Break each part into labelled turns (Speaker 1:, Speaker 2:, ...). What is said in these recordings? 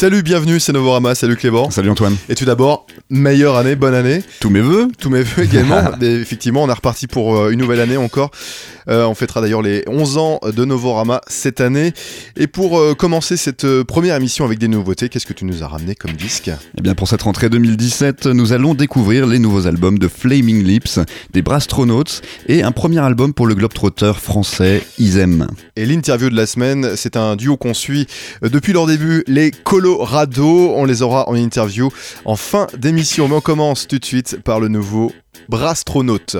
Speaker 1: Salut, bienvenue, c'est Novorama, salut Clément.
Speaker 2: Salut Antoine.
Speaker 1: Et tout d'abord, meilleure année, bonne année.
Speaker 2: Tous mes voeux.
Speaker 1: Tous mes voeux également. Et effectivement, on est reparti pour euh, une nouvelle année encore. Euh, on fêtera d'ailleurs les 11 ans de Novorama cette année. Et pour euh, commencer cette euh, première émission avec des nouveautés, qu'est-ce que tu nous as ramené comme disque?
Speaker 2: Eh bien, pour cette rentrée 2017, nous allons découvrir les nouveaux albums de Flaming Lips, des Brastronauts et un premier album pour le globetrotter français Isem.
Speaker 1: Et l'interview de la semaine, c'est un duo qu'on suit depuis leur début, les Colorado. On les aura en interview en fin d'émission. Mais on commence tout de suite par le nouveau Brastronaute.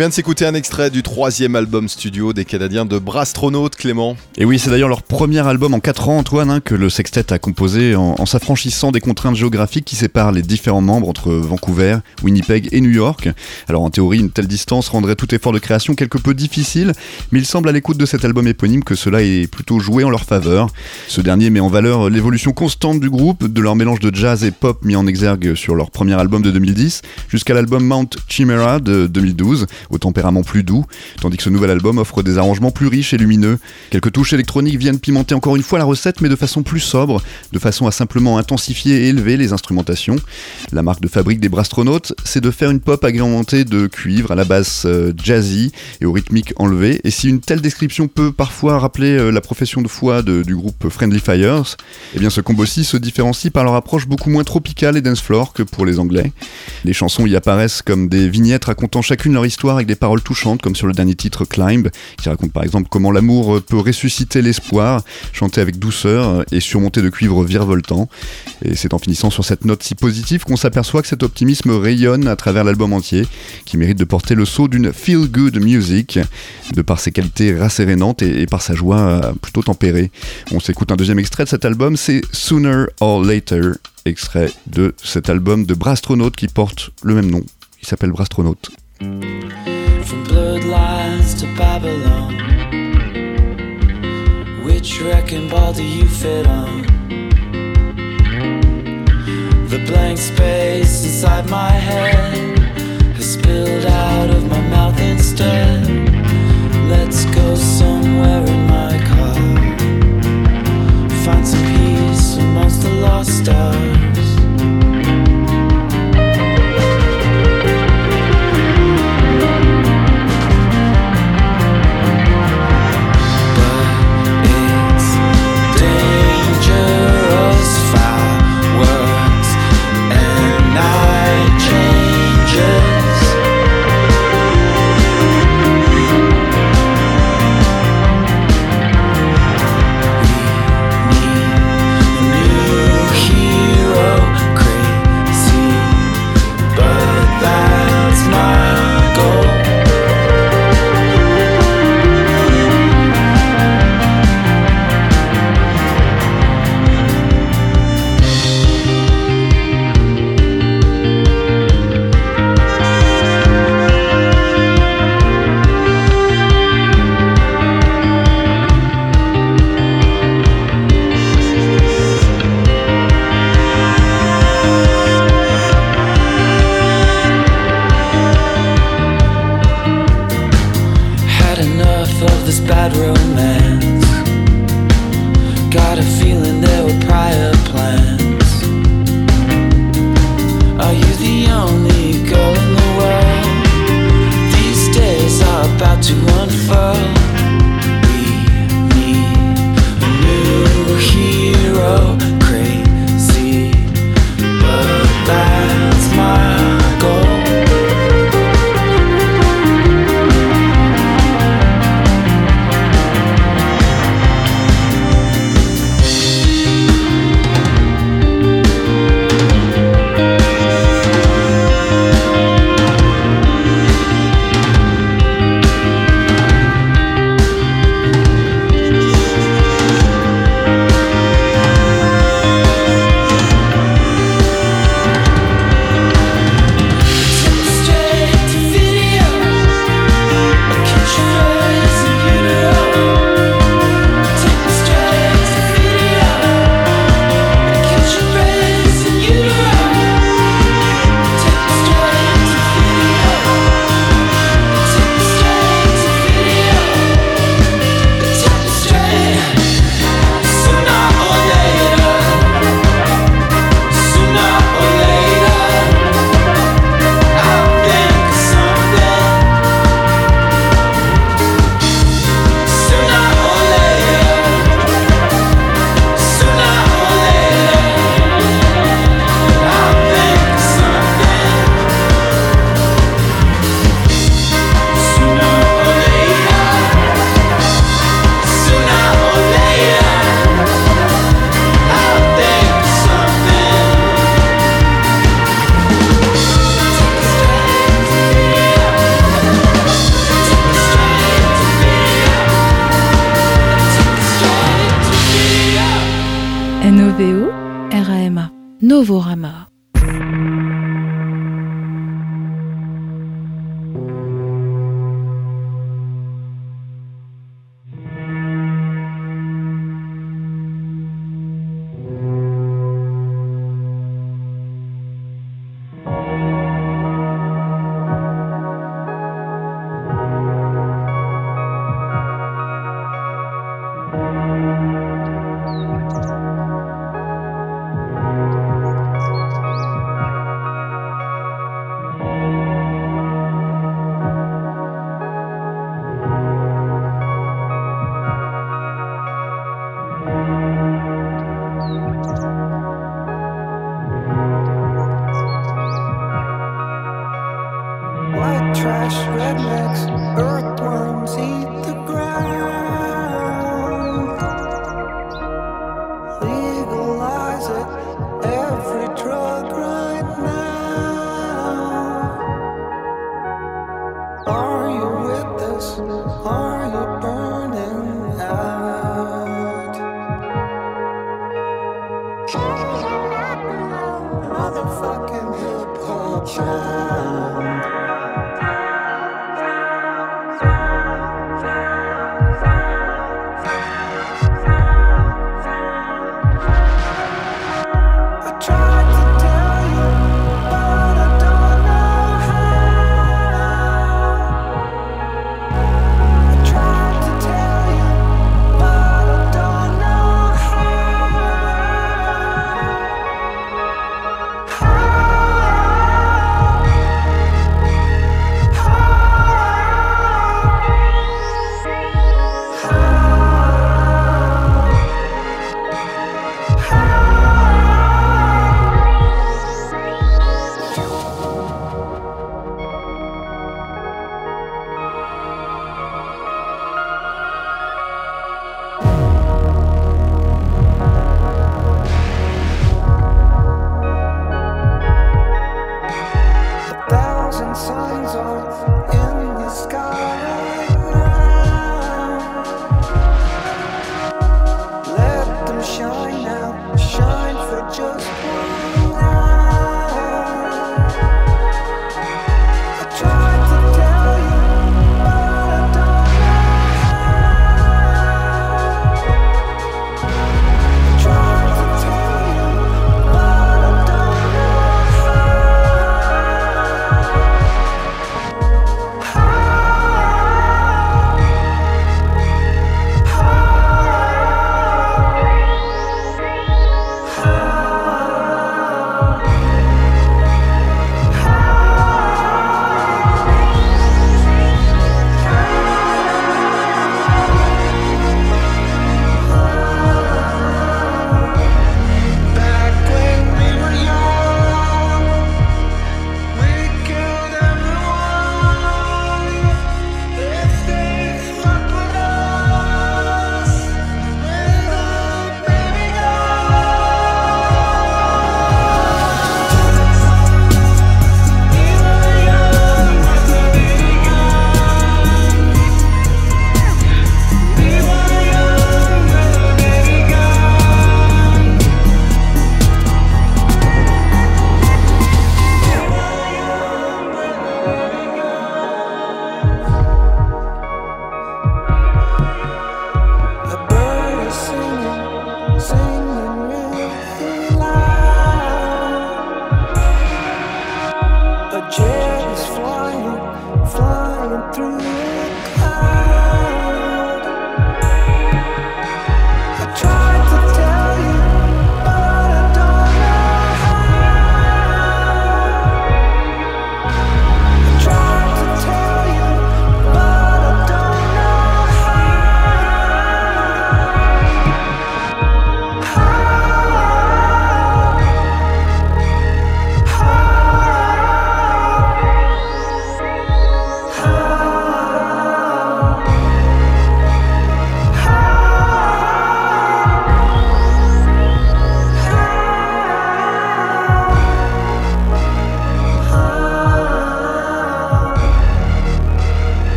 Speaker 1: Vient de s'écouter un extrait du troisième album studio des Canadiens de Brastronaut, Clément.
Speaker 2: Et oui, c'est d'ailleurs leur premier album en 4 ans, Antoine, hein, que le sextet a composé en, s'affranchissant des contraintes géographiques qui séparent les différents membres entre Vancouver, Winnipeg et New York. Alors en théorie, une telle distance rendrait tout effort de création quelque peu difficile, mais il semble à l'écoute de cet album éponyme que cela est plutôt joué en leur faveur. Ce dernier met en valeur l'évolution constante du groupe, de leur mélange de jazz et pop mis en exergue sur leur premier album de 2010, jusqu'à l'album Mount Chimera de 2012 au tempérament plus doux, tandis que ce nouvel album offre des arrangements plus riches et lumineux. Quelques touches électroniques viennent pimenter encore une fois la recette, mais de façon plus sobre, de façon à simplement intensifier et élever les instrumentations. La marque de fabrique des Brastronautes, c'est de faire une pop agrémentée de cuivre à la basse euh, jazzy et au rythmique enlevé. Et si une telle description peut parfois rappeler euh, la profession de foi du groupe Friendly Fires, eh bien ce combo se différencie par leur approche beaucoup moins tropicale et dance floor que pour les Anglais. Les chansons y apparaissent comme des vignettes racontant chacune leur histoire avec des paroles touchantes, comme sur le dernier titre Climb, qui raconte par exemple comment l'amour peut ressusciter l'espoir, chanter avec douceur et surmonter de cuivre virevoltant. Et c'est en finissant sur cette note si positive qu'on s'aperçoit que cet optimisme rayonne à travers l'album entier, qui mérite de porter le sceau d'une feel-good music, de par ses qualités rassérénantes et, par sa joie euh, plutôt tempérée. On s'écoute un deuxième extrait de cet album, c'est Sooner or Later, extrait de cet album de Brastronaut qui porte le même nom. Il s'appelle Brastronaut. From blurred lines to Babylon, which wrecking ball do you fit on? The blank space inside my head has spilled out of my mouth instead. Let's go somewhere in my car, find some peace amongst the lost stars.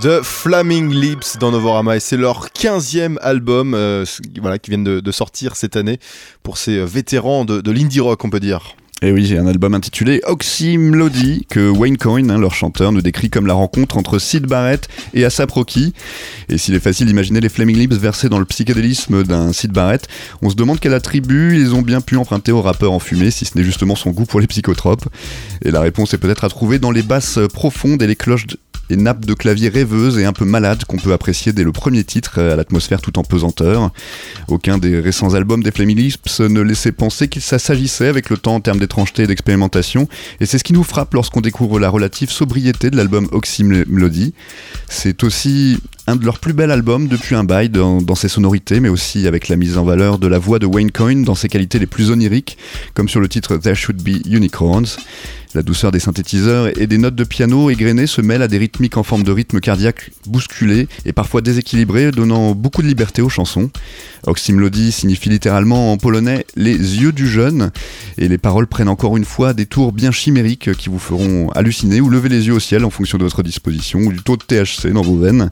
Speaker 1: The Flaming Lips dans Novorama et c'est leur 15e album euh, voilà, qui viennent de, sortir cette année pour ces euh, vétérans de, de l'indie rock on peut dire.
Speaker 2: Et oui, j'ai un album intitulé Oxymlody que Wayne Coyne, hein, leur chanteur, nous décrit comme la rencontre entre Sid Barrett et Asap Rocky. Et s'il est facile d'imaginer les Flaming Lips versés dans le psychédélisme d'un Sid Barrett, on se demande quel attribut ils ont bien pu emprunter au rappeur enfumé, si ce n'est justement son goût pour les psychotropes. Et la réponse est peut-être à trouver dans les basses profondes et les cloches et nappes de clavier rêveuses et un peu malades qu'on peut apprécier dès le premier titre euh, à l'atmosphère tout en pesanteur. Aucun des récents albums des Flaming ne laissait penser qu'il s'agissait avec le temps en termes d'étrangeté et d'expérimentation, et c'est ce qui nous frappe lorsqu'on découvre la relative sobriété de l'album Oxy Melody. C'est aussi un de leurs plus bels albums depuis un bail dans, ses sonorités, mais aussi avec la mise en valeur de la voix de Wayne Coyne dans ses qualités les plus oniriques, comme sur le titre There Should Be Unicorns. La douceur des synthétiseurs et des notes de piano égrenées se mêlent à des rythmiques en forme de rythme cardiaque bousculé et parfois déséquilibré, donnant beaucoup de liberté aux chansons. Oxymlody signifie littéralement en polonais les yeux du jeune, et les paroles prennent encore une fois des tours bien chimériques qui vous feront halluciner ou lever les yeux au ciel en fonction de votre disposition ou du taux de THC dans vos veines.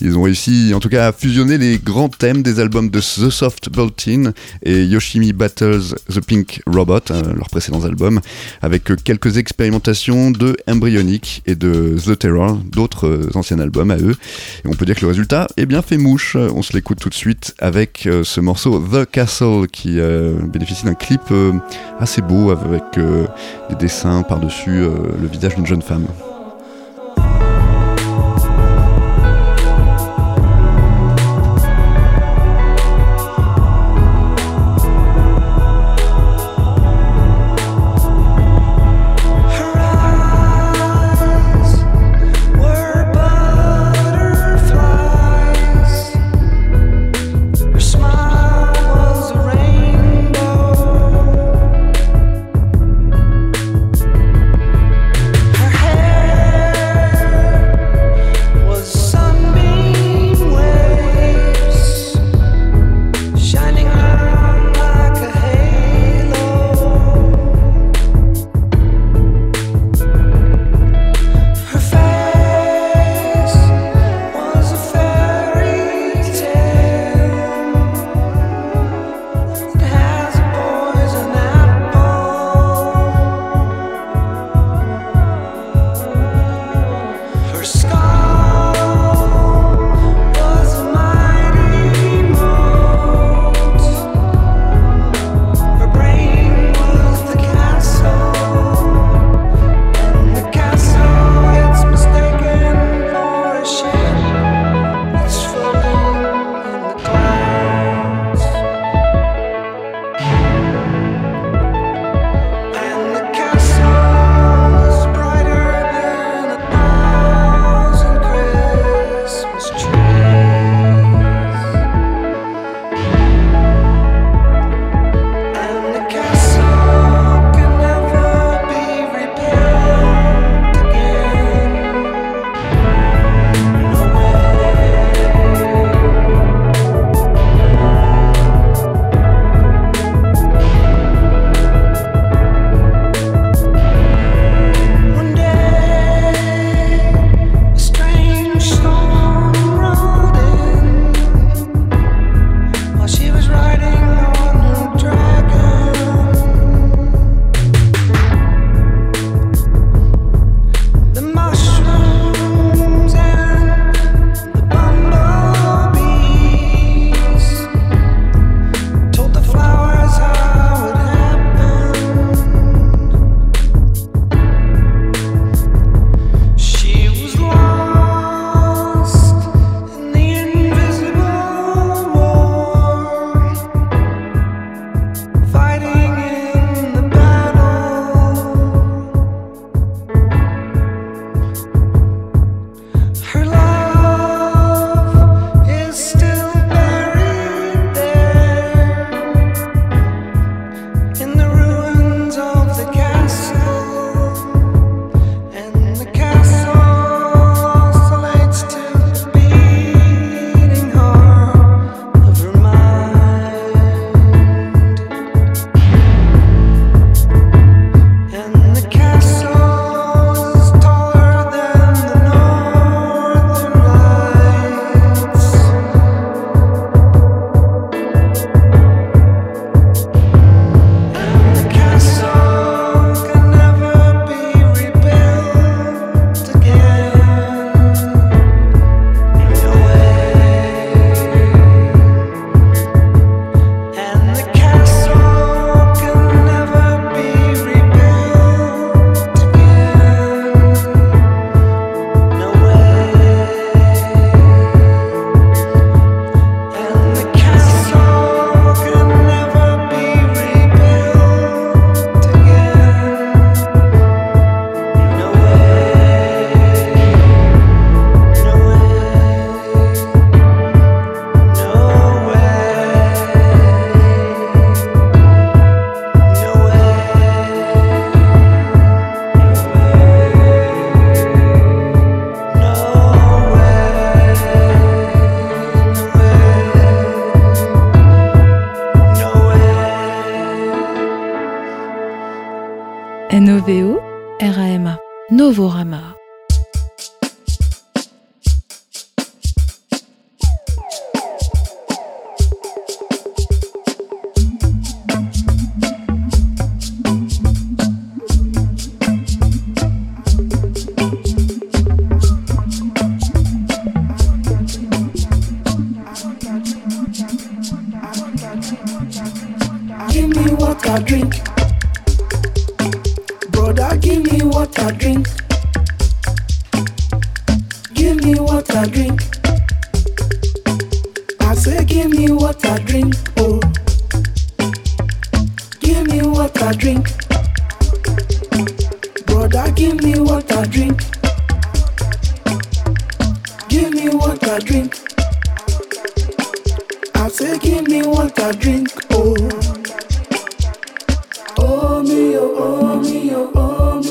Speaker 2: Ils ont réussi en tout cas à fusionner les grands thèmes des albums de The Soft Bulletin et Yoshimi Battles The Pink Robot, hein, leurs précédents albums, avec quelques expérimentations de Embryonic et de The Terror, d'autres anciens albums à eux. Et on peut dire que le résultat est bien fait mouche. On se l'écoute tout de suite avec euh, ce morceau The Castle qui euh, bénéficie d'un clip euh, assez beau avec des dessins par-dessus le visage d'une jeune femme.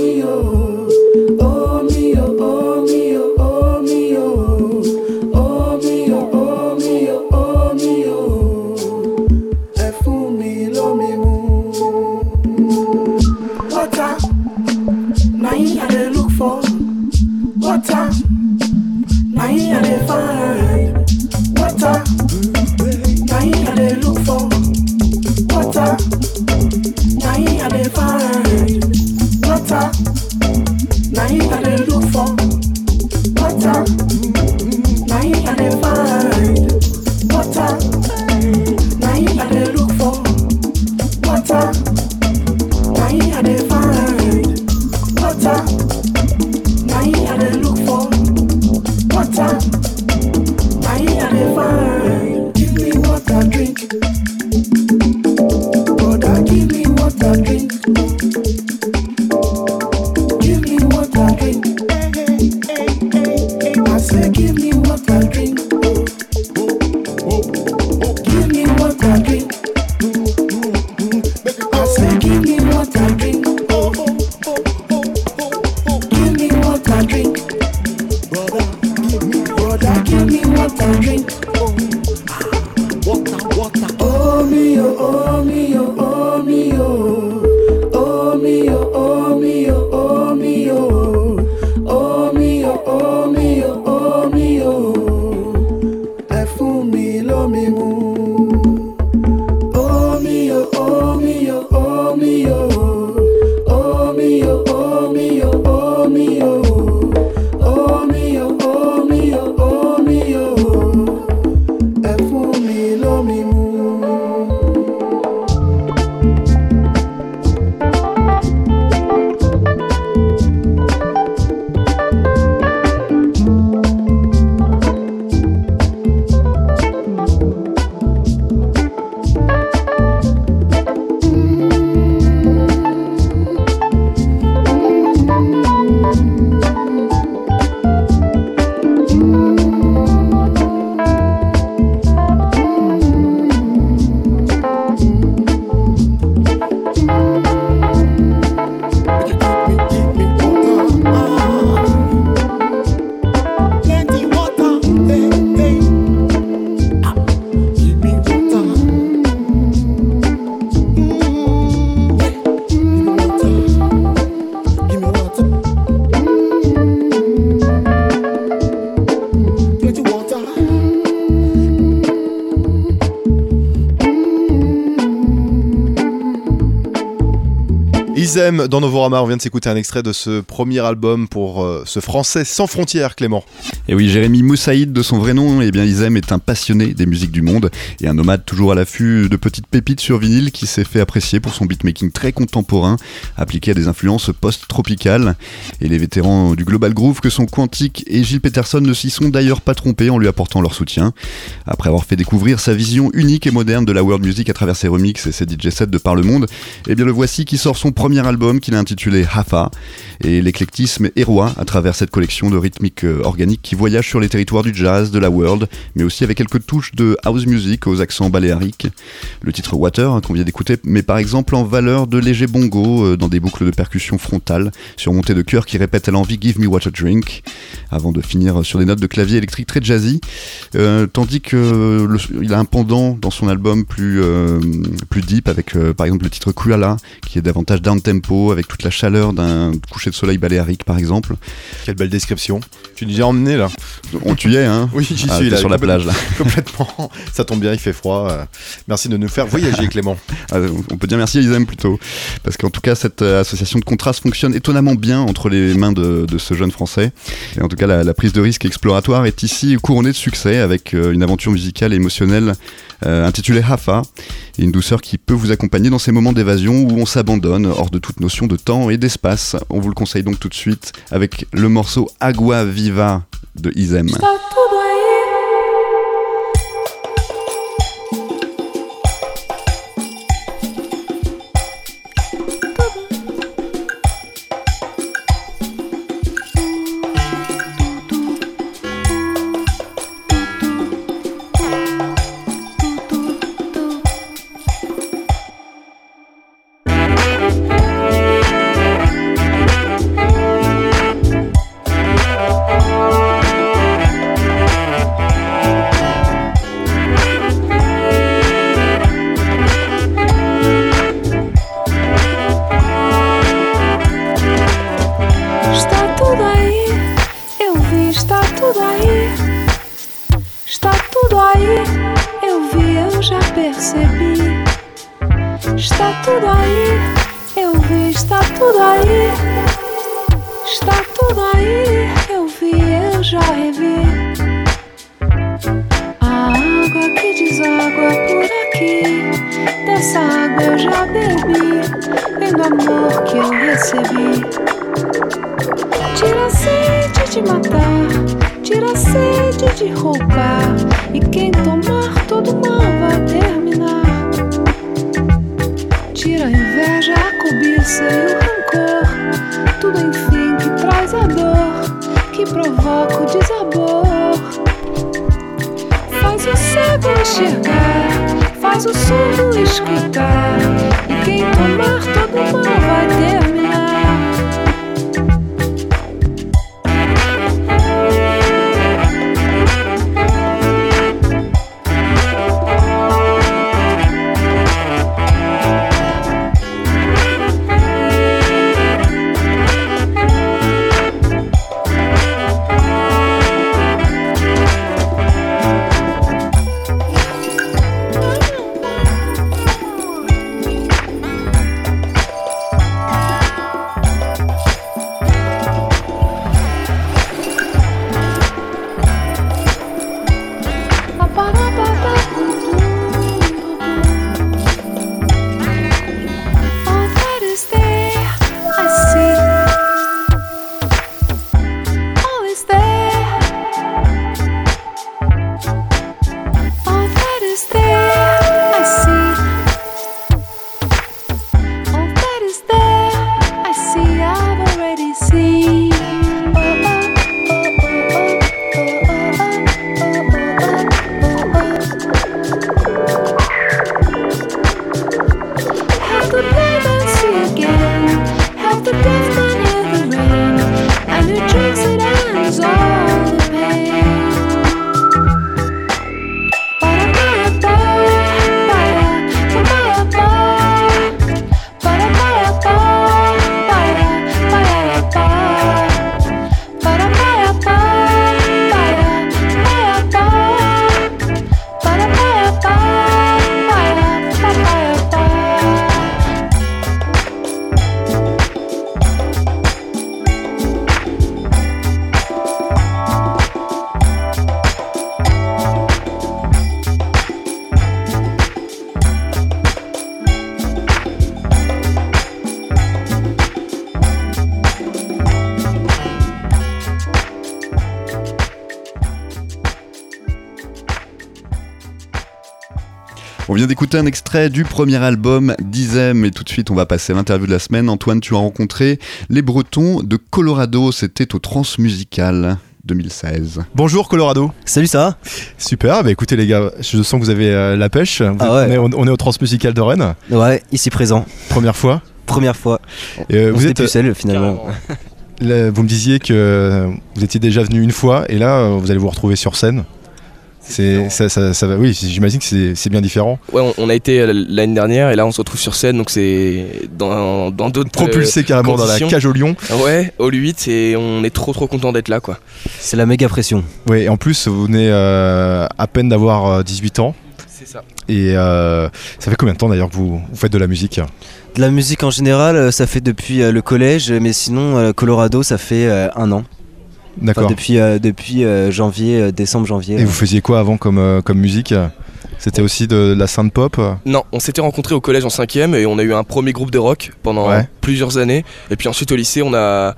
Speaker 3: you. Oh.
Speaker 1: Dans Novorama, on vient de s'écouter un extrait de ce premier album pour euh, ce français sans frontières, Clément.
Speaker 2: Et oui, Jérémy Moussaïd, de son vrai nom, eh bien Isem est un passionné des musiques du monde et un nomade toujours à l'affût de petites pépites sur vinyle qui s'est fait apprécier pour son beatmaking très contemporain, appliqué à des influences post-tropicales. Et les vétérans du Global Groove que sont Quantique et Gilles Peterson ne s'y sont d'ailleurs pas trompés en lui apportant leur soutien. Après avoir fait découvrir sa vision unique et moderne de la world music à travers ses remixes et ses DJ sets de par le monde, eh bien le voici qui sort son premier album qu'il a intitulé Hafa. Et l'éclectisme est à travers cette collection de rythmiques euh, organiques voyage sur les territoires du jazz, de la world, mais aussi avec quelques touches de house music aux accents baléariques. Le titre Water, hein, qu'on vient d'écouter, met par exemple en valeur de légers bongos euh, dans des boucles de percussion frontales, surmontées de chœurs qui répètent à l'envie Give me water drink, avant de finir sur des notes de clavier électrique très jazzy, euh, tandis que il a un pendant dans son album plus, euh, plus deep, avec par exemple le titre Kuala, qui est davantage down tempo, avec toute la chaleur d'un coucher de soleil baléarique par exemple.
Speaker 1: Quelle belle description. Tu nous as emmené là.
Speaker 2: On tu y es, hein
Speaker 1: Oui, j'y
Speaker 2: Ah,
Speaker 1: suis là.
Speaker 2: sur la plage là.
Speaker 1: Complètement. Ça tombe bien, il fait froid. Euh, Merci de nous faire voyager, Clément.
Speaker 2: Ah, on peut dire merci à Isem plutôt. Parce qu'en tout cas, cette euh, association de contraste fonctionne étonnamment bien entre les mains de, de ce jeune français. Et en tout cas, la, la prise de risque exploratoire est ici couronnée de succès avec euh, une aventure musicale et émotionnelle euh, intitulée Hafa. Et une douceur qui peut vous accompagner dans ces moments d'évasion où on s'abandonne hors de toute notion de temps et d'espace. On vous le conseille donc tout de suite avec le morceau Agua Viva de Isem.
Speaker 4: Aí, eu vi, eu já revi. A água que deságua por aqui, dessa água eu já bebi. Vem do amor que eu recebi. Tira a sede de matar, tira a sede de roubar. E quem tomar todo mal vai terminar. Tira a inveja, a cobiça e o rancor. Tudo enfim que provoca o desabor. Faz o cego enxergar, faz o surdo escutar. E quem tomar todo mal vai terminar.
Speaker 2: Vient d'écouter un extrait du premier album d'Izem et tout de suite on va passer à l'interview de la semaine. Antoine, tu as rencontré les Bretons de Colorado, c'était au Transmusical 2016.
Speaker 5: Bonjour Colorado.
Speaker 6: Salut, ça va?
Speaker 5: Super, bah écoutez les gars, je sens que vous avez euh, la pêche. Vous
Speaker 6: Ah ouais.
Speaker 5: on, est, on est au Transmusical de Rennes,
Speaker 6: Ouais, ici présent.
Speaker 5: première fois.
Speaker 6: Première fois.
Speaker 5: Et, euh,
Speaker 6: On
Speaker 5: vous, êtes,
Speaker 6: plus seul finalement.
Speaker 5: là, vous me disiez que euh, vous étiez déjà venu une fois et là vous allez vous retrouver sur scène.
Speaker 1: C'est ça, ça, ça va. Oui, j'imagine que c'est- c'est bien différent.
Speaker 7: Ouais, on, on a été euh, l'année dernière et là on se retrouve sur scène, donc c'est dans dans d'autres.
Speaker 1: Propulsé carrément dans la cage au lion.
Speaker 7: euh, ouais, au 8 et on est trop trop content d'être là quoi.
Speaker 6: C'est la méga pression.
Speaker 1: Oui, et en plus, vous venez euh, à peine d'avoir euh, 18 ans.
Speaker 7: C'est ça.
Speaker 1: Et euh, ça fait combien de temps d'ailleurs que vous, vous faites de la musique?
Speaker 6: De la musique en général, euh, ça fait depuis euh, le collège, mais sinon, euh, Colorado, ça fait euh, un an. Enfin,
Speaker 1: D'accord.
Speaker 6: depuis euh, depuis euh, janvier, euh, décembre, janvier.
Speaker 1: Et vous faisiez quoi avant comme, euh, comme musique? C'était aussi de, la synth pop?
Speaker 7: Non, on s'était rencontrés au collège en 5ème et on a eu un premier groupe de rock pendant
Speaker 1: Ouais.
Speaker 7: plusieurs années. Et puis ensuite au lycée, on a.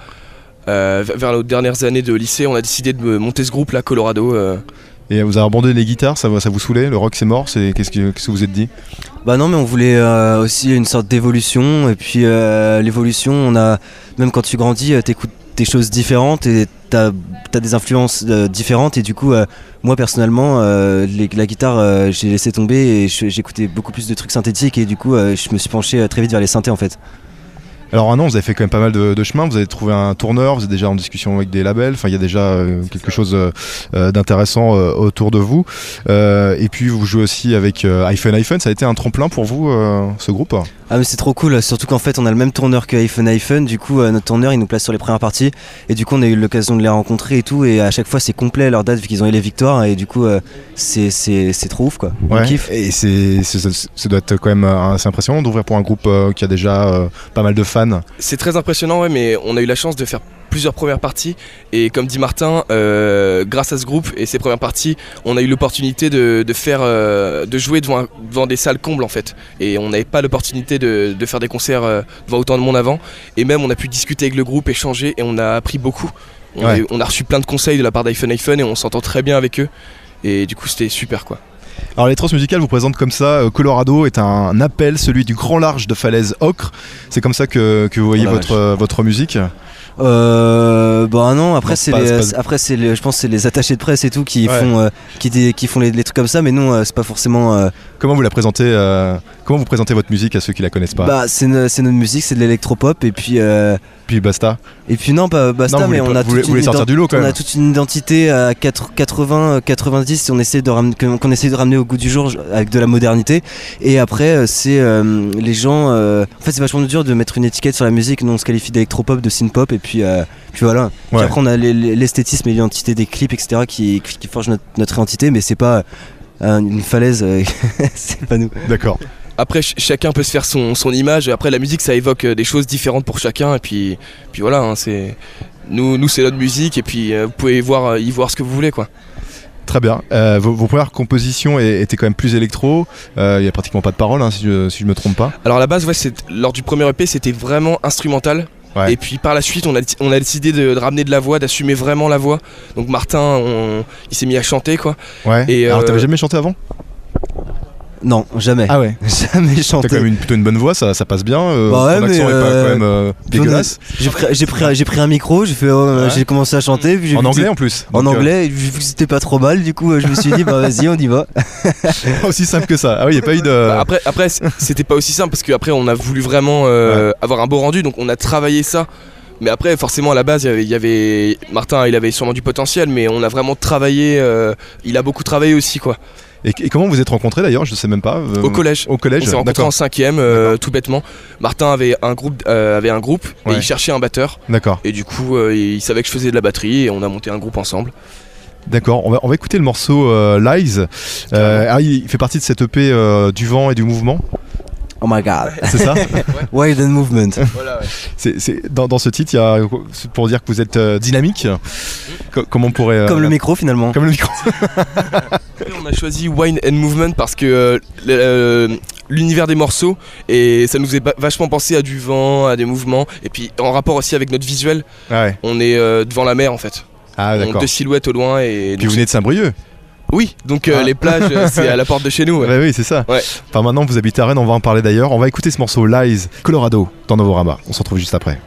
Speaker 7: euh, vers les dernières années de lycée, on a décidé de monter ce groupe là, Colorado. euh.
Speaker 1: Et vous avez abandonné les guitares, ça, ça vous saoulait? Le rock c'est mort? C'est, qu'est-ce, que, qu'est-ce que vous êtes dit?
Speaker 6: Bah non, mais on voulait euh, aussi une sorte d'évolution. Et puis euh, l'évolution, on a même quand tu grandis, t'écoutes des choses différentes et t'as as des influences euh, différentes. Et du coup, euh, moi personnellement, euh, les- la guitare, euh, j'ai laissé tomber et j'écoutais beaucoup plus de trucs synthétiques. Et du coup, euh, je me suis penché euh, très vite vers les synthés en fait.
Speaker 1: Alors un an, vous avez fait quand même pas mal de, de chemin, vous avez trouvé un tourneur, vous êtes déjà en discussion avec des labels, enfin il y a déjà euh, quelque chose euh, d'intéressant euh, autour de vous. Euh, et puis vous jouez aussi avec euh, iPhone iPhone, ça a été un tremplin pour vous euh, ce groupe?
Speaker 6: Ah mais c'est trop cool, surtout qu'en fait on a le même tourneur que iPhone iPhone, du coup euh, notre tourneur il nous place sur les premières parties et du coup on a eu l'occasion de les rencontrer et tout et à chaque fois c'est complet leur date vu qu'ils ont eu les victoires et du coup euh, c'est- c'est c'est trop ouf quoi. On kiffe.
Speaker 1: Et c'est, c'est- ça, doit être quand même euh, assez impressionnant d'ouvrir pour un groupe euh, qui a déjà euh, pas mal de fans.
Speaker 7: C'est très impressionnant, ouais, mais on a eu la chance de faire plusieurs premières parties. Et comme dit Martin, euh, grâce à ce groupe et ses premières parties, on a eu l'opportunité de, de faire, euh, de jouer devant, un- devant des salles combles en fait. Et on n'avait pas l'opportunité de, de faire des concerts euh, devant autant de monde avant. Et même on a pu discuter avec le groupe, échanger et on a appris beaucoup. On,
Speaker 1: Ouais.
Speaker 7: on a reçu plein de conseils de la part d'iPhone iPhone et on s'entend très bien avec eux. Et du coup c'était super quoi.
Speaker 1: Alors les transmusicales vous présentent comme ça, Colorado est un appel, celui du grand large de falaise ocre. C'est comme ça que, que vous voyez
Speaker 6: Oh
Speaker 1: votre, euh, votre musique
Speaker 6: Euh, bah non après c'est les,
Speaker 1: pas-
Speaker 6: après c'est je pense c'est les attachés de presse et tout qui
Speaker 1: Ouais.
Speaker 6: font euh, qui, qui font les, les trucs comme ça mais non euh, c'est pas forcément euh,
Speaker 1: Comment vous la présentez euh, Comment vous présentez votre musique à ceux qui la connaissent pas?
Speaker 6: Bah c'est no- c'est notre musique c'est de l'électropop et puis euh,
Speaker 1: Puis basta.
Speaker 6: et puis non pas basta
Speaker 1: Non,
Speaker 6: mais on a
Speaker 1: vous
Speaker 6: toute
Speaker 1: vous
Speaker 6: une
Speaker 1: sortir du lot, quand
Speaker 6: on
Speaker 1: même.
Speaker 6: a toute une identité à 4 80 90 on essaie de qu'on qu'on essaie de ramener au goût du jour avec de la modernité et après c'est les gens en fait c'est vachement dur de mettre une étiquette sur la musique nous on se qualifie d'électropop de synthpop et puis euh, puis voilà Puis
Speaker 1: Ouais.
Speaker 6: après on a les- les- l'esthétisme et l'identité des clips etc qui, forgent notre, notre identité mais c'est pas euh, une falaise euh, c'est pas nous
Speaker 1: D'accord.
Speaker 7: Après, ch- chacun peut se faire son, son image. Et après, la musique, ça évoque euh, des choses différentes pour chacun. Et puis, puis voilà, hein, c'est nous, nous c'est notre musique. Et puis, euh, vous pouvez voir, euh, y voir ce que vous voulez, quoi.
Speaker 1: Très bien. Euh, vos, vos premières compositions étaient quand même plus électro. Euh, Il y a pratiquement pas de paroles, hein, si, je, si je me trompe pas.
Speaker 7: Alors à la base, ouais, lors du premier EP, c'était vraiment instrumental.
Speaker 1: Ouais.
Speaker 7: Et puis par la suite, on a, on a décidé de, de ramener de la voix, d'assumer vraiment la voix. Donc Martin, on- il s'est mis à chanter, quoi.
Speaker 1: Ouais.
Speaker 7: Et,
Speaker 1: Alors
Speaker 7: euh,
Speaker 1: t'avais jamais chanté avant?
Speaker 6: Non jamais
Speaker 1: Ah ouais.
Speaker 6: jamais
Speaker 1: T'as
Speaker 6: chanté
Speaker 1: quand même une, plutôt une bonne voix, ça, ça passe bien. euh,
Speaker 6: Bah ouais,
Speaker 1: ton
Speaker 6: mais,
Speaker 1: est pas
Speaker 6: euh,
Speaker 1: quand même euh, dégueulasse.
Speaker 6: J'ai pris, j'ai pris, j'ai pris un micro, j'ai fait, oh,
Speaker 1: Ouais.
Speaker 6: j'ai commencé à chanter. puis
Speaker 1: En
Speaker 6: que
Speaker 1: anglais en plus.
Speaker 6: En
Speaker 1: Donc, euh,
Speaker 6: anglais, vu que c'était pas trop mal, du coup, je me suis dit, bah vas-y, on y va.
Speaker 1: aussi simple que ça. Ah oui, il n'y a pas eu de.
Speaker 7: Bah, après, après c'était pas aussi simple parce qu'après, on a voulu vraiment euh, avoir un beau rendu. Donc on a travaillé ça. Mais après, forcément, à la base, il y avait- y Martin, il avait sûrement du potentiel, mais on a vraiment travaillé. euh, il a beaucoup travaillé aussi, quoi.
Speaker 1: Et, et comment vous êtes rencontrés d'ailleurs Je sais même pas. euh,
Speaker 7: Au collège.
Speaker 1: Au collège.
Speaker 7: On s'est rencontrés en cinquième, euh, tout bêtement. Martin avait un groupe, euh, avait un groupe et il cherchait un batteur.
Speaker 1: D'accord.
Speaker 7: Et du coup, euh, il savait que je faisais de la batterie et on a monté un groupe ensemble.
Speaker 1: D'accord. On va, on va écouter le morceau Lies. Ah, il fait partie de cette EP du vent et du mouvement?
Speaker 6: Oh my god.
Speaker 1: C'est ça
Speaker 6: Wild and Movement?
Speaker 7: Voilà, ouais.
Speaker 1: C'est, c'est- dans, dans ce titre, il y a c'est pour dire que vous êtes euh, dynamique. Co- comment on pourrait euh,
Speaker 6: Comme le micro, finalement.
Speaker 1: Comme le micro.
Speaker 7: On a choisi Wine and Movement parce que euh, l'univers des morceaux et ça nous est vachement pensé à du vent, à des mouvements et puis en rapport aussi avec notre visuel,
Speaker 1: Ah ouais.
Speaker 7: on est euh, devant la mer en fait.
Speaker 1: Ah
Speaker 7: on deux silhouettes au loin et
Speaker 1: Puis
Speaker 7: donc
Speaker 1: vous venez de Saint-Brieuc.
Speaker 7: Oui, donc euh,
Speaker 1: Ah.
Speaker 7: les plages euh, c'est à la porte de chez nous. ouais.
Speaker 1: Oui, c'est ça.
Speaker 7: Ouais.
Speaker 1: Enfin, maintenant, vous habitez à Rennes, on va en parler d'ailleurs. On va écouter ce morceau Lies, Colorado, dans Novorama. On se retrouve juste après.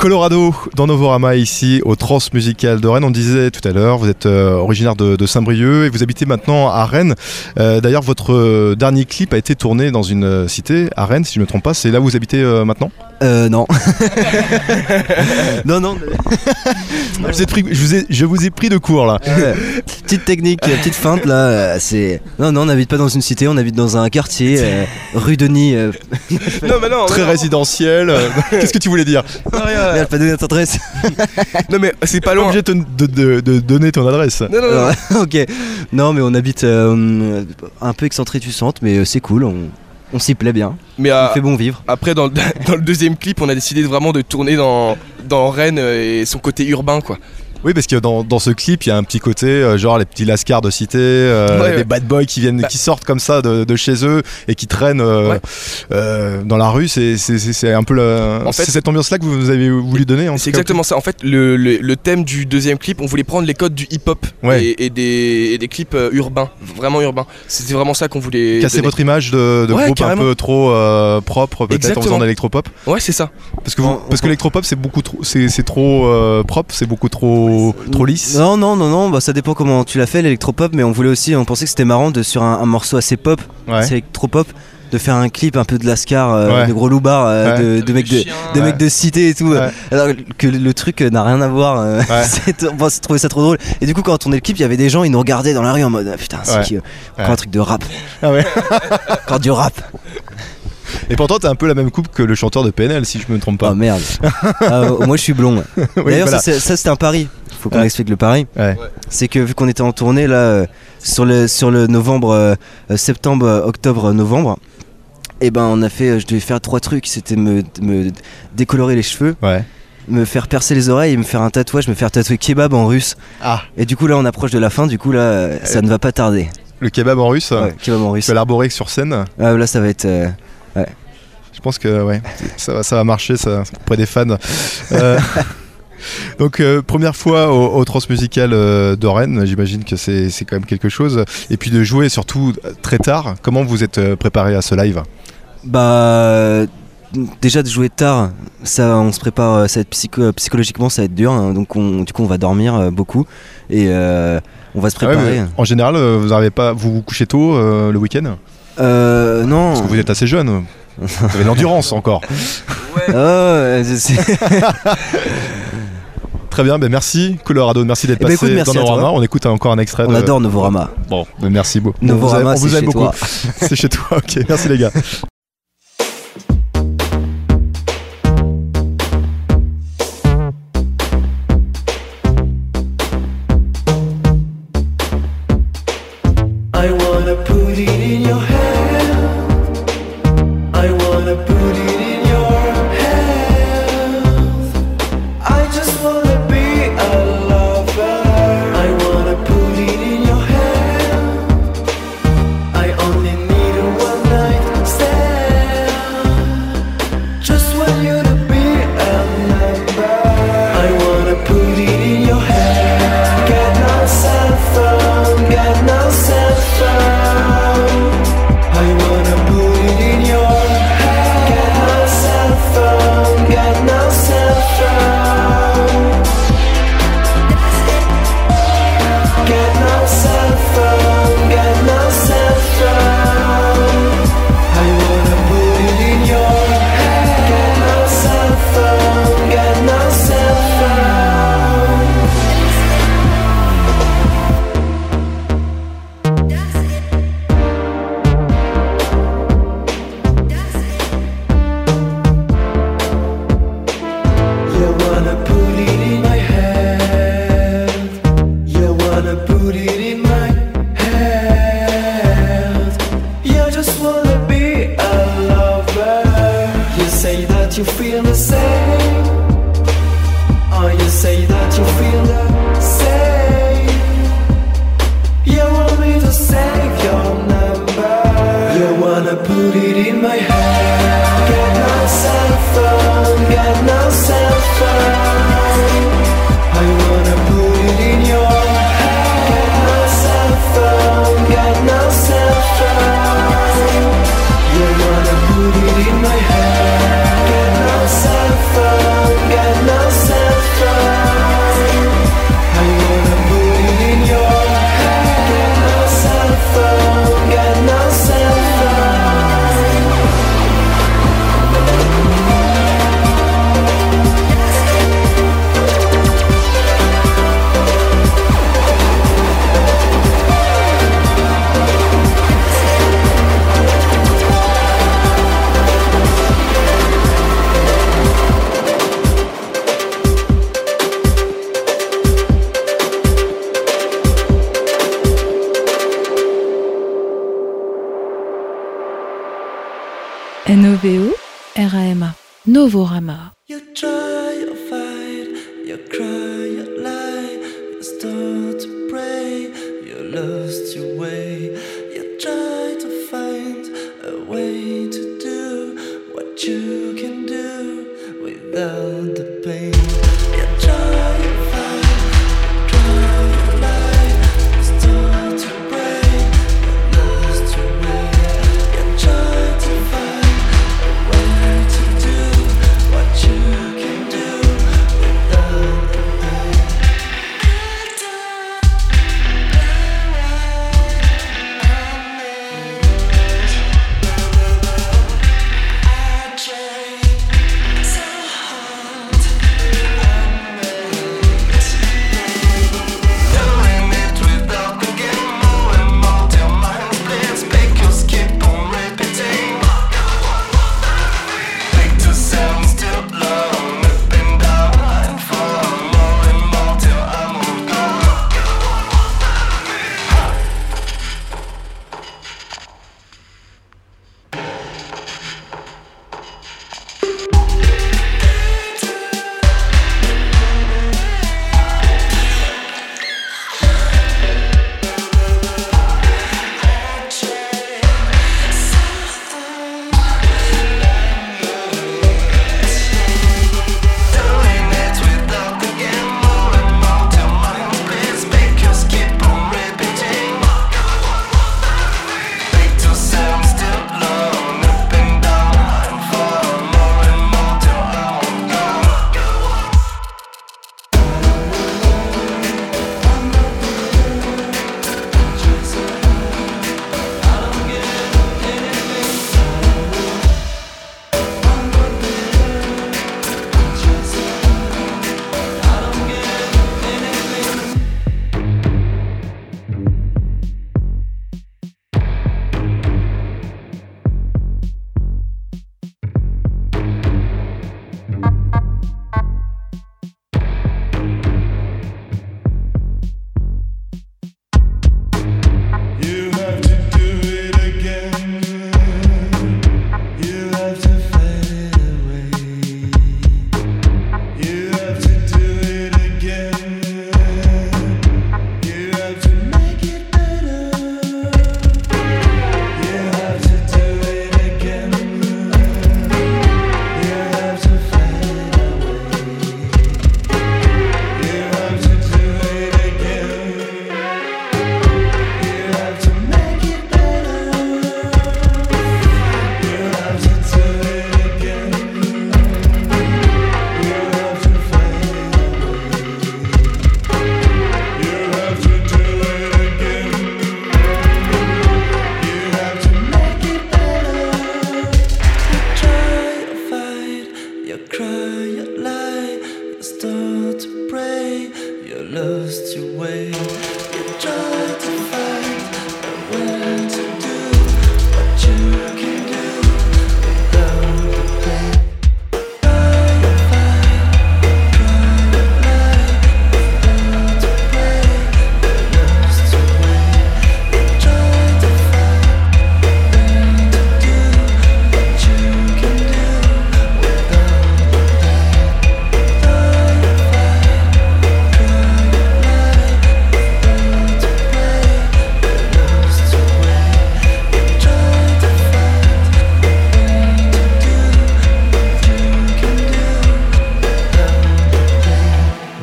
Speaker 5: Colorado, dans Novorama, ici, au Transmusical de Rennes. On disait tout à l'heure, vous êtes euh, originaire de, Saint-Brieuc et vous habitez maintenant à Rennes. Euh, D'ailleurs, votre euh, dernier clip a été tourné dans une cité, à Rennes, si je ne me trompe pas. C'est là où vous habitez maintenant?
Speaker 6: Euh, non. non, non.
Speaker 5: je, vous ai pris, je, vous ai, je vous ai pris de cours là.
Speaker 6: Petite technique, euh, petite feinte là. euh, C'est non, non, on n'habite pas dans une cité, on habite dans un quartier, euh, rue Denis.
Speaker 7: Non, mais non,
Speaker 5: Très
Speaker 7: non,
Speaker 5: résidentiel. Qu'est-ce que tu voulais dire?
Speaker 7: Rien.
Speaker 6: Merde, pas donné notre adresse.
Speaker 7: Non, mais c'est pas
Speaker 5: obligé de, de- de- de donner ton adresse.
Speaker 7: Non, non, non.
Speaker 6: Ok. Non, mais on habite un peu excentré du centre, mais c'est cool. On, on s'y plaît bien.
Speaker 7: Mais euh,
Speaker 6: fait bon vivre.
Speaker 7: après, dans le, dans le deuxième clip, on a décidé de vraiment de tourner dans, dans Rennes et son côté urbain, quoi.
Speaker 5: Oui, parce que dans, dans ce clip, il y a un petit côté, euh, genre les petits lascars de cité, euh,
Speaker 7: Ouais,
Speaker 5: des
Speaker 7: ouais.
Speaker 5: bad boys qui viennent,
Speaker 7: Bah.
Speaker 5: qui sortent comme ça de, de chez eux et qui traînent euh,
Speaker 7: Ouais.
Speaker 5: euh, dans la rue. C'est c'est- c'est- c'est un peu la-
Speaker 7: En fait-
Speaker 5: c'est cette ambiance-là que vous avez voulu donner. en
Speaker 7: C'est exactement ça. En fait, le, le- le thème du deuxième clip, on voulait prendre les codes du hip-hop
Speaker 5: Ouais.
Speaker 7: et, et des, et des clips euh, urbains, vraiment urbains. C'était vraiment ça qu'on voulait.
Speaker 5: Casser
Speaker 7: donner.
Speaker 5: votre image de, de
Speaker 7: Ouais,
Speaker 5: groupe
Speaker 7: carrément.
Speaker 5: un peu trop euh, propre, peut-être en faisant de l'électropop.
Speaker 7: Ouais, c'est ça.
Speaker 5: Parce que, vous-
Speaker 6: On-
Speaker 5: parce que l'électropop, c'est beaucoup trop, c'est c'est trop euh, propre, c'est beaucoup trop, trop lisse.
Speaker 6: Non, non, non, non. Bah, ça dépend comment tu l'as fait l'électropop, mais on voulait aussi, on pensait que c'était marrant de sur un, un morceau assez pop,
Speaker 5: Ouais.
Speaker 6: c'est électropop, de faire un clip un peu de lascar, euh,
Speaker 5: Ouais.
Speaker 6: de gros loupards, euh,
Speaker 5: Ouais.
Speaker 6: de, de mecs de, de
Speaker 5: Ouais.
Speaker 6: mecs de cité et tout.
Speaker 5: Ouais.
Speaker 6: Alors que le truc euh, n'a rien à voir. euh, c'est- on pensait trouver ça trop drôle. Et du coup, quand on tournait le clip, il y avait des gens, ils nous regardaient dans la rue en mode ah, putain, c'est
Speaker 5: Ouais.
Speaker 6: qui eux Encore
Speaker 5: Ouais.
Speaker 6: un truc de rap.
Speaker 5: Ah ouais.
Speaker 6: Encore du rap.
Speaker 5: Et pourtant, t'as un peu la même coupe que le chanteur de PNL, si je me trompe
Speaker 6: Oh
Speaker 5: pas.
Speaker 6: merde. Ah, moi, je suis blond.
Speaker 5: Oui,
Speaker 6: D'ailleurs,
Speaker 5: voilà.
Speaker 6: ça, c'est- ça, c'était un pari. Faut qu'on
Speaker 5: Ouais.
Speaker 6: explique le pari.
Speaker 5: Ouais.
Speaker 6: C'est que vu qu'on était en tournée là euh, sur le sur le novembre, euh, euh, septembre, octobre, novembre, et ben on a fait, je devais faire trois trucs. C'était me, me décolorer les cheveux,
Speaker 5: Ouais.
Speaker 6: me faire percer les oreilles et me faire un tatouage, me faire tatouer kebab en russe.
Speaker 5: Ah,
Speaker 6: Et du coup là on approche de la fin. Du coup là euh, ça ne va pas tarder.
Speaker 5: le kebab en russe.
Speaker 6: Ouais, kebab en
Speaker 5: Tu
Speaker 6: russe.
Speaker 5: vas l'arborer sur scène.
Speaker 6: Ah, là ça va être. euh,
Speaker 5: Je pense que ouais, ça, va, ça va marcher ça, auprès des fans. Euh, donc euh, première fois au, au Transmusical euh, de Rennes, j'imagine que c'est quand même quelque chose. Et puis de jouer surtout très tard. Comment vous êtes euh, préparé à ce live?
Speaker 6: Bah déjà de jouer tard, ça on se prépare, euh, ça va être psycho- psychologiquement ça va être dur, hein, donc on, du coup on va dormir euh, beaucoup et euh, on va se
Speaker 5: Ah ouais,
Speaker 6: préparer.
Speaker 5: en général, vous n'arrivez pas, vous vous couchez tôt euh, le week-end?
Speaker 6: Euh, non.
Speaker 5: Parce que vous êtes assez jeune. Vous avez l'endurance encore.
Speaker 6: Ouais,
Speaker 5: Très bien, ben merci Colorado, merci d'être
Speaker 6: Eh ben,
Speaker 5: passé
Speaker 6: écoute,
Speaker 5: dans. Novorama. On écoute encore un extrait.
Speaker 6: on
Speaker 5: de-
Speaker 6: adore Novorama.
Speaker 5: Bon, ben merci beaucoup.
Speaker 6: Novorama,
Speaker 5: on vous
Speaker 6: c'est
Speaker 5: aime beaucoup. C'est chez toi. Ok, merci les gars.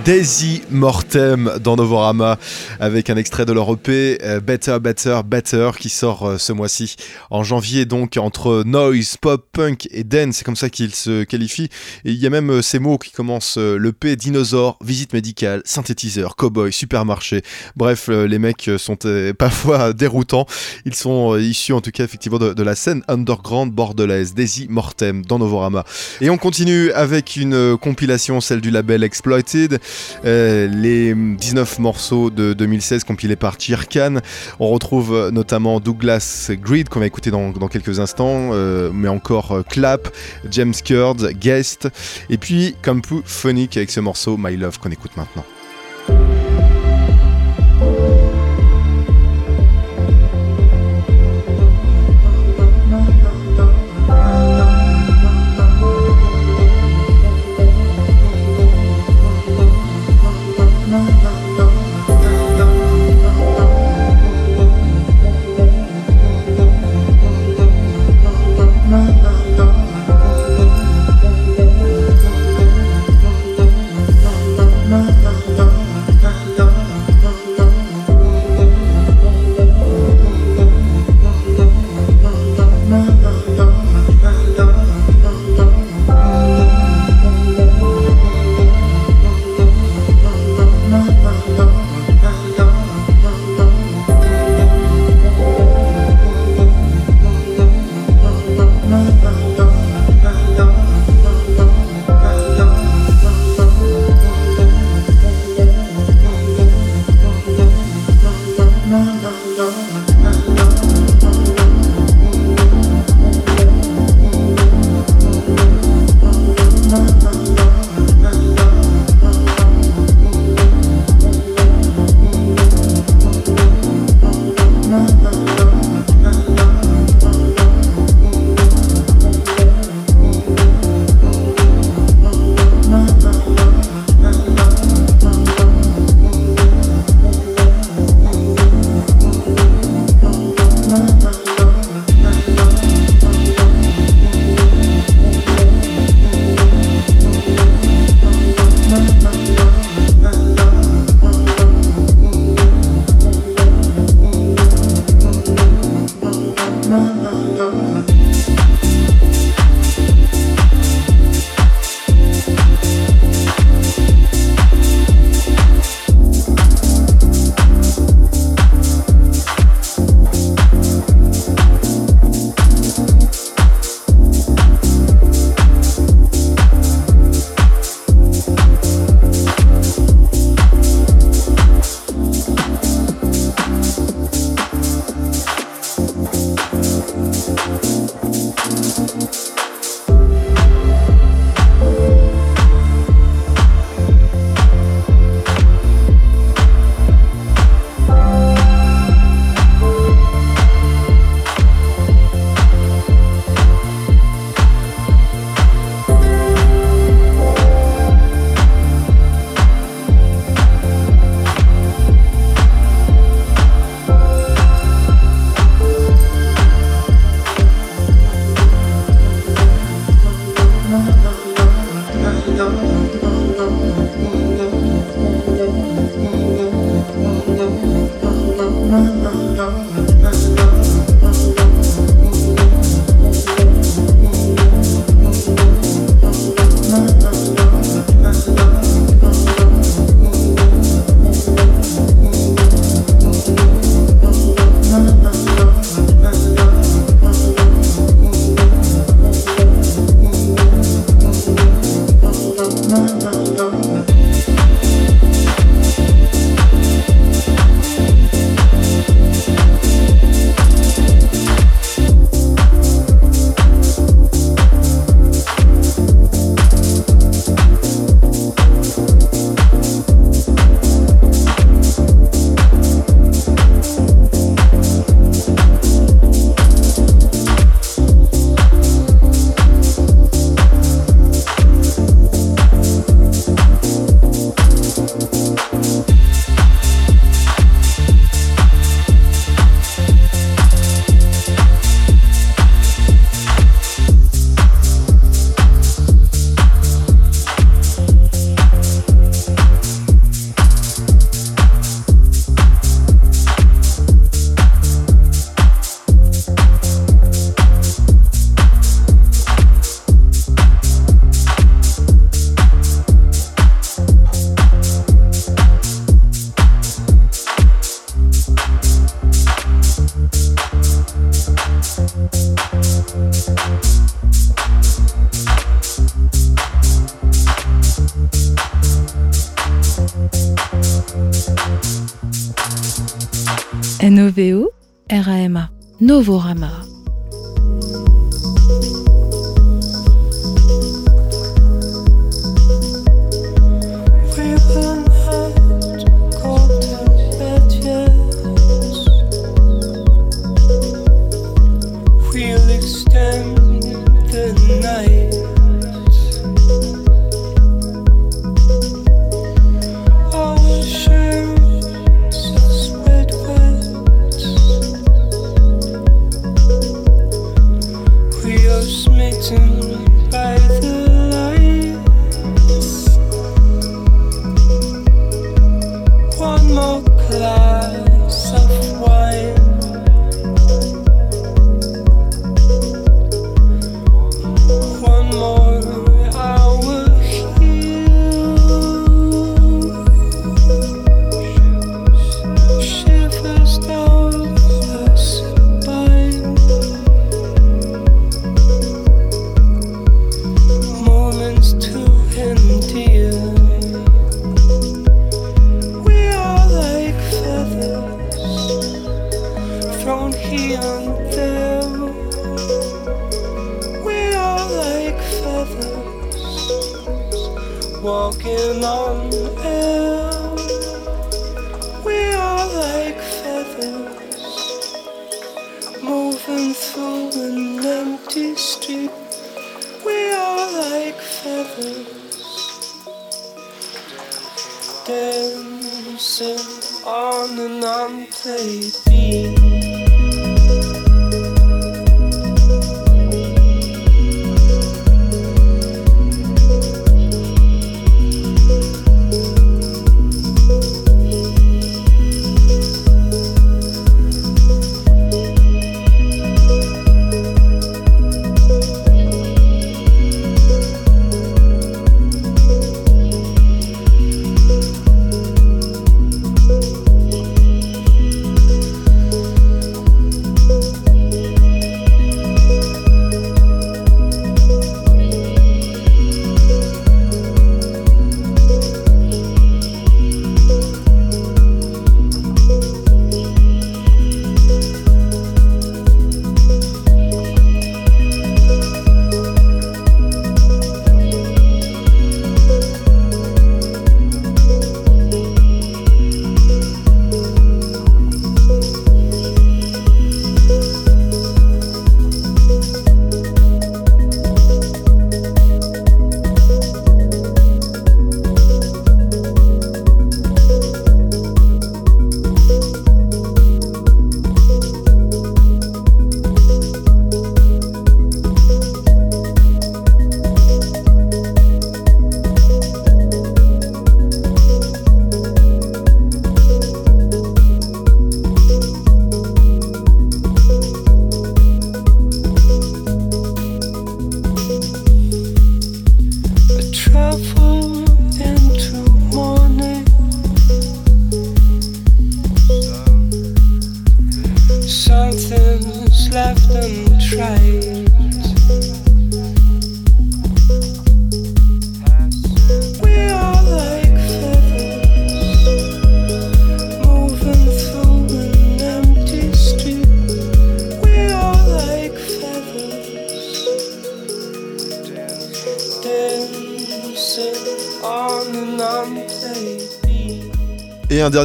Speaker 1: Daisy Mortem dans Novorama avec un extrait de leur EP euh, Better, Better, Better qui sort euh, ce mois-ci en janvier. Donc entre noise, pop, punk et dance, c'est comme ça qu'ils se qualifient. Et il y a même euh, ces mots qui commencent l'EP dinosaure, visite médicale, synthétiseur, cowboy, supermarché. Bref, les mecs sont parfois déroutants. Ils sont issus en tout cas effectivement de, la scène underground bordelaise, Daisy Mortem dans Novorama. Et on continue avec une compilation, celle du label Exploited les 19 morceaux de 2016 compilés par Chirkan. On retrouve euh, notamment Douglas Grid qu'on va écouter dans, quelques instants, euh, mais encore euh, Clap, James Curd, Guest, et puis comme Phonic avec ce morceau My Love qu'on écoute maintenant.
Speaker 8: Novorama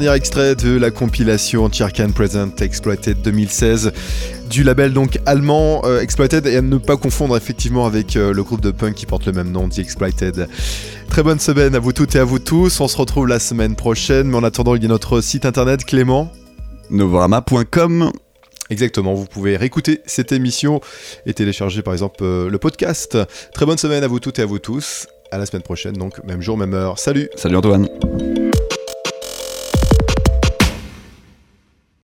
Speaker 1: dernier extrait de la compilation Tierkan Present Exploited 2016 du label donc allemand euh, Exploited et à ne pas confondre effectivement avec euh, le groupe de punk qui porte le même nom, The Exploited. Très bonne semaine à vous toutes et à vous tous. On se retrouve la semaine prochaine, mais en attendant, il y a notre site internet Clément.
Speaker 2: Novorama.com.
Speaker 1: Exactement, vous pouvez réécouter cette émission et télécharger par exemple euh, le podcast. Très bonne semaine à vous toutes et à vous tous. À la semaine prochaine, donc même jour, même heure. Salut
Speaker 2: Salut Antoine.